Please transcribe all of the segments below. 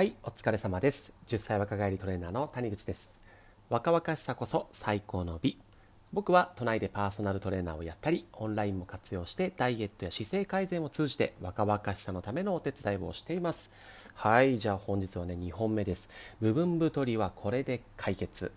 はいお疲れ様です。10歳若返りトレーナーの谷口です。若々しさこそ最高の美。僕は都内でパーソナルトレーナーをやったりオンラインも活用してダイエットや姿勢改善を通じて若々しさのためのお手伝いをしています。はいじゃあ本日はね2本目です。部分太りはこれで解決。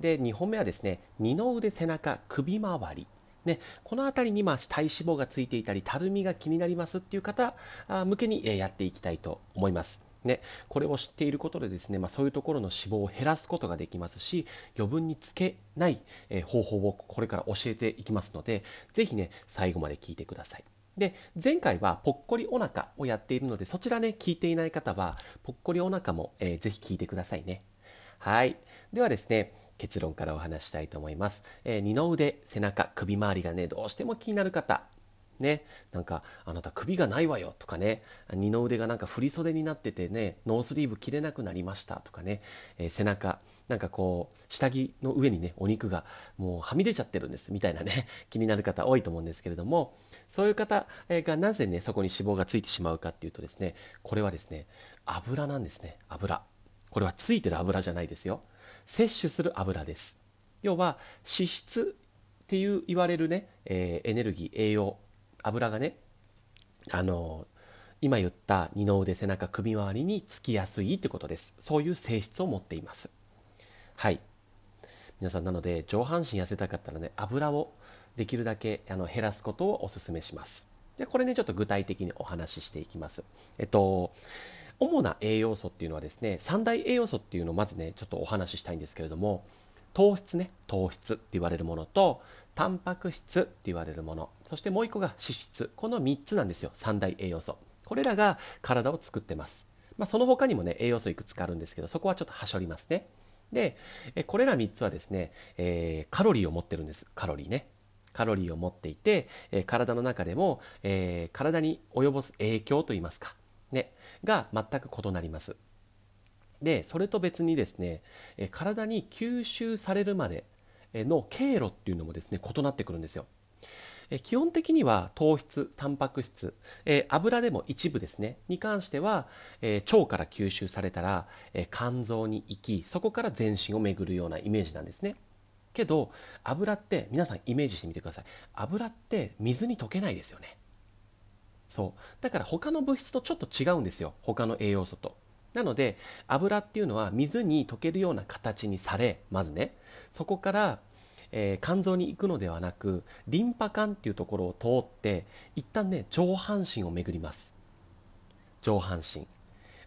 で2本目はですね二の腕背中首周り。ね、この辺りにまあ体脂肪がついていたりたるみが気になりますっていう方向けにやっていきたいと思います。ね、これを知っていることでですね、まあ、そういうところの脂肪を減らすことができますし余分につけない、え方法をこれから教えていきますのでぜひね最後まで聞いてください。で前回はぽっこりお腹をやっているのでそちらね聞いていない方はぽっこりお腹も、えー、ぜひ聞いてくださいね。はい。ではですね結論からお話したいと思います、えー、二の腕背中首周りがねどうしても気になる方ね、なんか、あなた首がないわよとかね、二の腕がなんか振り袖になっててね、ノースリーブ着れなくなりましたとかね、えー、背中、なんかこう、下着の上にね、お肉がもうはみ出ちゃってるんですみたいなね、気になる方多いと思うんですけれども、そういう方がなぜね、そこに脂肪がついてしまうかっていうとですね、これはですね、油なんですね、油。これはついてる油じゃないですよ。摂取する油です。要は、脂質っていう言われるね、えー、エネルギー、栄養、油がねあの今言った二の腕背中首周りにつきやすいってことです。そういう性質を持っています。はい。皆さんなので上半身痩せたかったらね油をできるだけあの減らすことをお勧めします。でこれねちょっと具体的にお話ししていきます。えっと主な栄養素っていうのはですね三大栄養素っていうのをまずねちょっとお話ししたいんですけれども糖質ね。糖質って言われるものとタンパク質って言われるもの。そしてもう一個が脂質。この3つなんですよ。三大栄養素。これらが体を作ってます、まあ、その他にもね栄養素いくつかあるんですけどそこはちょっとはしょりますね。でこれら3つはですね、えー、カロリーを持ってるんです。カロリーね。カロリーを持っていて、えー、体の中でも、えー、体に及ぼす影響といいますか、ね、が全く異なります。でそれと別にですね体に吸収されるまでの経路っていうのもですね異なってくるんですよ基本的には糖質、タンパク質、え油でも一部ですね、に関しては、え腸から吸収されたら、え肝臓に行き、そこから全身を巡るようなイメージなんですね。けど、油って皆さんイメージしてみてください。油って水に溶けないですよね。そう。だから他の物質とちょっと違うんですよ。他の栄養素と。なので油っていうのは水に溶けるような形にされまずね。そこから、えー、肝臓に行くのではなくリンパ管っていうところを通って一旦ね上半身を巡ります。上半身。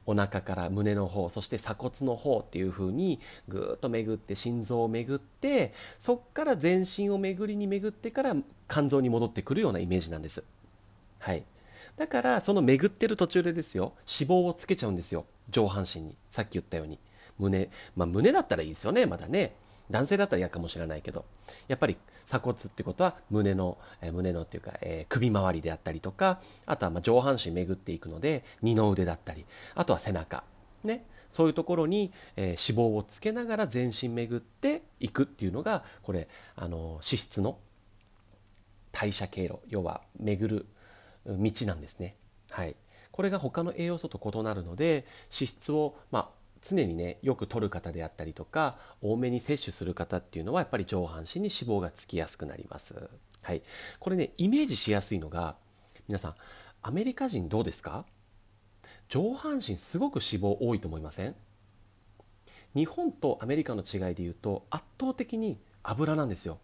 お腹から胸の方そして鎖骨の方っていう風にぐーっと巡って心臓を巡ってそこから全身を巡りに巡ってから肝臓に戻ってくるようなイメージなんです。はい。だからその巡ってる途中でですよ脂肪をつけちゃうんですよ。上半身に。さっき言ったように。胸まあ胸だったらいいですよね。まだね。男性だったら嫌かもしれないけど。やっぱり鎖骨ってことは胸の、えー、胸のっていうか、えー、首周りであったりとかあとはま上半身巡っていくので二の腕だったり。あとは背中。ね。そういうところに、えー、脂肪をつけながら全身巡っていくっていうのがこれあの脂質の代謝経路。要は巡る道なんですね。はい、これが他の栄養素と異なるので脂質を、まあ、常にねよく摂る方であったりとか多めに摂取する方っていうのはやっぱり上半身に脂肪がつきやすくなります。はい、これねイメージしやすいのが皆さんアメリカ人どうですか？上半身すごく脂肪多いと思いません？日本とアメリカの違いで言うと圧倒的に油なんですよ。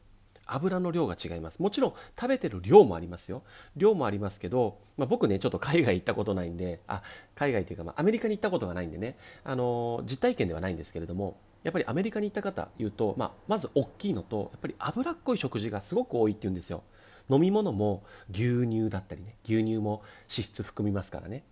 油の量が違います。もちろん食べてる量もありますよ。量もありますけど、まあ、僕ねちょっと海外行ったことないんであ海外というか、まあ、アメリカに行ったことがないんでね、あの実体験ではないんですけれどもやっぱりアメリカに行った方言うと、まあ、まず大きいのとやっぱり脂っこい食事がすごく多いっていうんですよ。飲み物も牛乳だったりね牛乳も脂質含みますからね。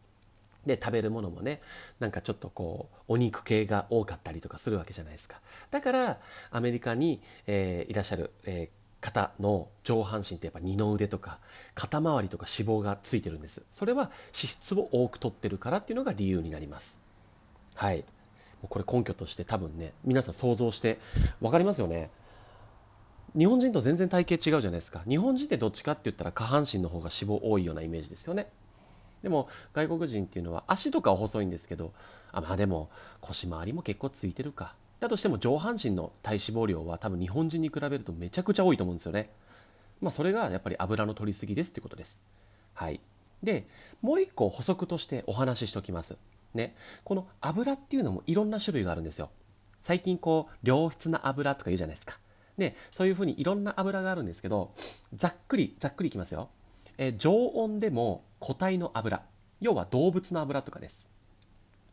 で食べるものもねなんかちょっとこうお肉系が多かったりとかするわけじゃないですか。だからアメリカに、えー、いらっしゃる、えー方の上半身ってやっぱ二の腕とか肩周りとか脂肪がついてるんです。それは脂質を多く取ってるからっていうのが理由になります。はい。これ根拠として多分ね皆さん想像して分かりますよね。日本人と全然体型違うじゃないですか。日本人ってどっちかって言ったら下半身の方が脂肪多いようなイメージですよね。でも外国人っていうのは足とかは細いんですけどあまあでも腰回りも結構ついてるか。だとしても上半身の体脂肪量は多分日本人に比べるとめちゃくちゃ多いと思うんですよね。まあそれがやっぱり油の取りすぎですっていうことです。はい。でもう一個補足としてお話ししておきます。ね。この油っていうのもいろんな種類があるんですよ。最近こう良質な油とか言うじゃないですか。でそういうふうにいろんな油があるんですけどざっくりざっくりいきますよ、えー、常温でも固体の油。要は動物の油とかです。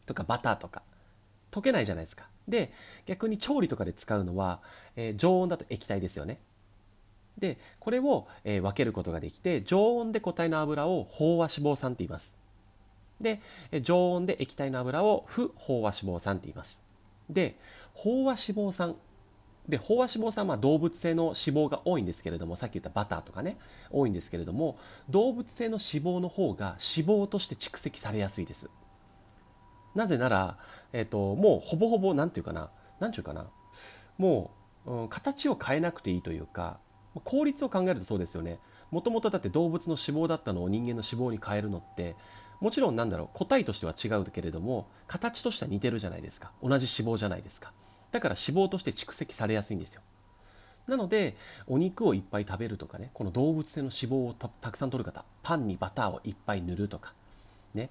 とかバターとか。溶けないじゃないですか。で逆に調理とかで使うのは、えー、常温だと液体ですよね。でこれを、えー、分けることができて常温で固体の油を飽和脂肪酸って言います。でえ常温で液体の油を不飽和脂肪酸って言います。で飽和脂肪酸で飽和脂肪酸は動物性の脂肪が多いんですけれどもさっき言ったバターとかね多いんですけれども動物性の脂肪の方が脂肪として蓄積されやすいです。なぜなら、えーと、もうほぼほぼ何て言うかな何て言うかなもう、うん、形を変えなくていいというか効率を考えるとそうですよね。もともとだって動物の脂肪だったのを人間の脂肪に変えるのってもちろんなんだろう個体としては違うけれども形としては似てるじゃないですか。同じ脂肪じゃないですか。だから脂肪として蓄積されやすいんですよ。なのでお肉をいっぱい食べるとかねこの動物性の脂肪をたくさん取る方パンにバターをいっぱい塗るとかね、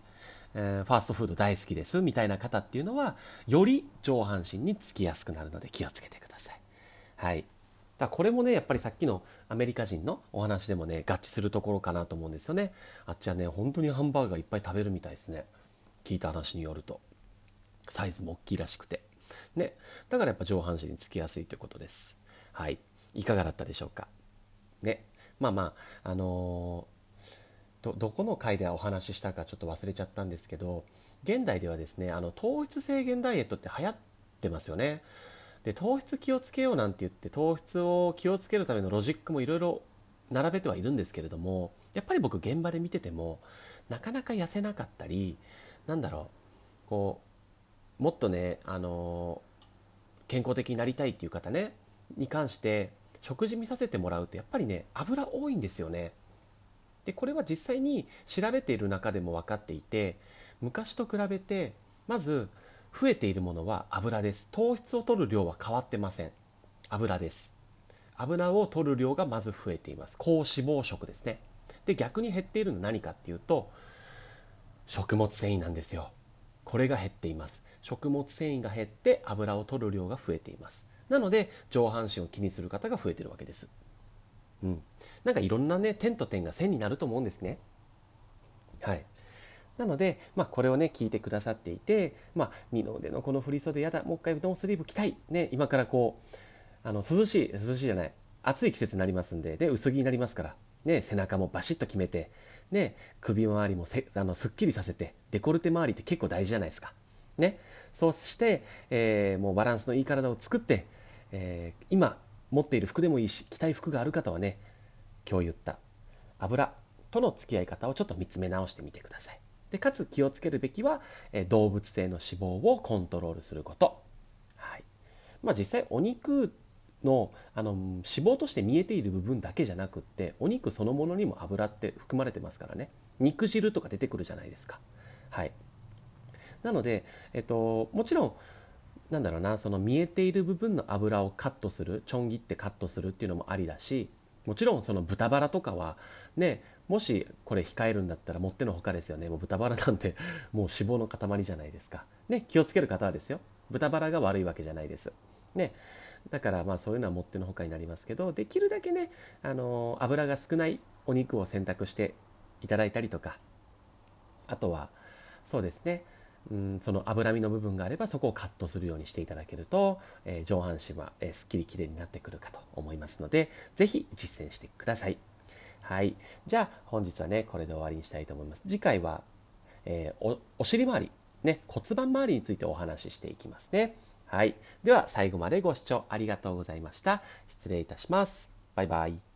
えー、ファーストフード大好きですみたいな方っていうのはより上半身につきやすくなるので気をつけてくださいはいだこれもねやっぱりさっきのアメリカ人のお話でもね合致するところかなと思うんですよねあっちはね本当にハンバーガーいっぱい食べるみたいですね聞いた話によるとサイズも大きいらしくてね、だからやっぱ上半身につきやすいということです。はい。いかがだったでしょうか？ね。まあまあ、あのー、ど、どこの回でお話ししたかちょっと忘れちゃったんですけど、現代ではですね、あの、糖質制限ダイエットって流行ってますよね。で、糖質気をつけようなんて言って、糖質を気をつけるためのロジックもいろいろ並べてはいるんですけれども、やっぱり僕現場で見てても、なかなか痩せなかったり、なんだろう、こう、もっとね、あの健康的になりたいっていう方ねに関して食事見させてもらうとやっぱりね油多いんですよねでこれは実際に調べている中でも分かっていて昔と比べてまず増えているものは油です。糖質を取る量は変わってません。油です。油を取る量がまず増えています。高脂肪食ですね。で逆に減っているのは何かっていうと食物繊維なんですよ。これが減っています。食物繊維が減って油を取る量が増えています。なので上半身を気にする方が増えてるわけです。うん。なんかいろんなね点と点が線になると思うんですね。はい。なので、まあ、これをね聞いてくださっていて、まあ、二の腕のこの振り袖やだもう一回ノースリーブ着たい、ね、今からこうあの涼しい涼しいじゃない暑い季節になりますんでで薄着になりますからね、背中もバシッと決めて、ね、首周りもせあのすっきりさせてデコルテ周りって結構大事じゃないですか。ね、そうして、えー、もうバランスのいい体を作って、えー、今持っている服でもいいし着たい服がある方はね今日言った油との付き合い方をちょっと見つめ直してみてください。でかつ気をつけるべきは、え、動物性の脂肪をコントロールすること、はい。まあ、実際お肉のあの脂肪として見えている部分だけじゃなくってお肉そのものにも油って含まれてますからね。肉汁とか出てくるじゃないですか。はい。なので、えっと、もちろんなんだろうなその見えている部分の油をカットするちょん切ってカットするっていうのもありだしもちろんその豚バラとかはねもしこれ控えるんだったらもってのほかですよね。もう豚バラなんて もう脂肪の塊じゃないですか。ね気をつける方はですよ。豚バラが悪いわけじゃないです。ね。だからまあそういうのはもってのほかになりますけどできるだけね、あの、油が少ないお肉を選択していただいたりとかあとはそうですね。うんその脂身の部分があればそこをカットするようにしていただけると、えー、上半身は、えー、すっきりきれいになってくるかと思いますので是非実践してくださいはいじゃあ本日はねこれで終わりにしたいと思います次回は、えー、おお尻周りね骨盤周りについてお話ししていきますねはい。では最後までご視聴ありがとうございました。失礼いたします。バイバイ。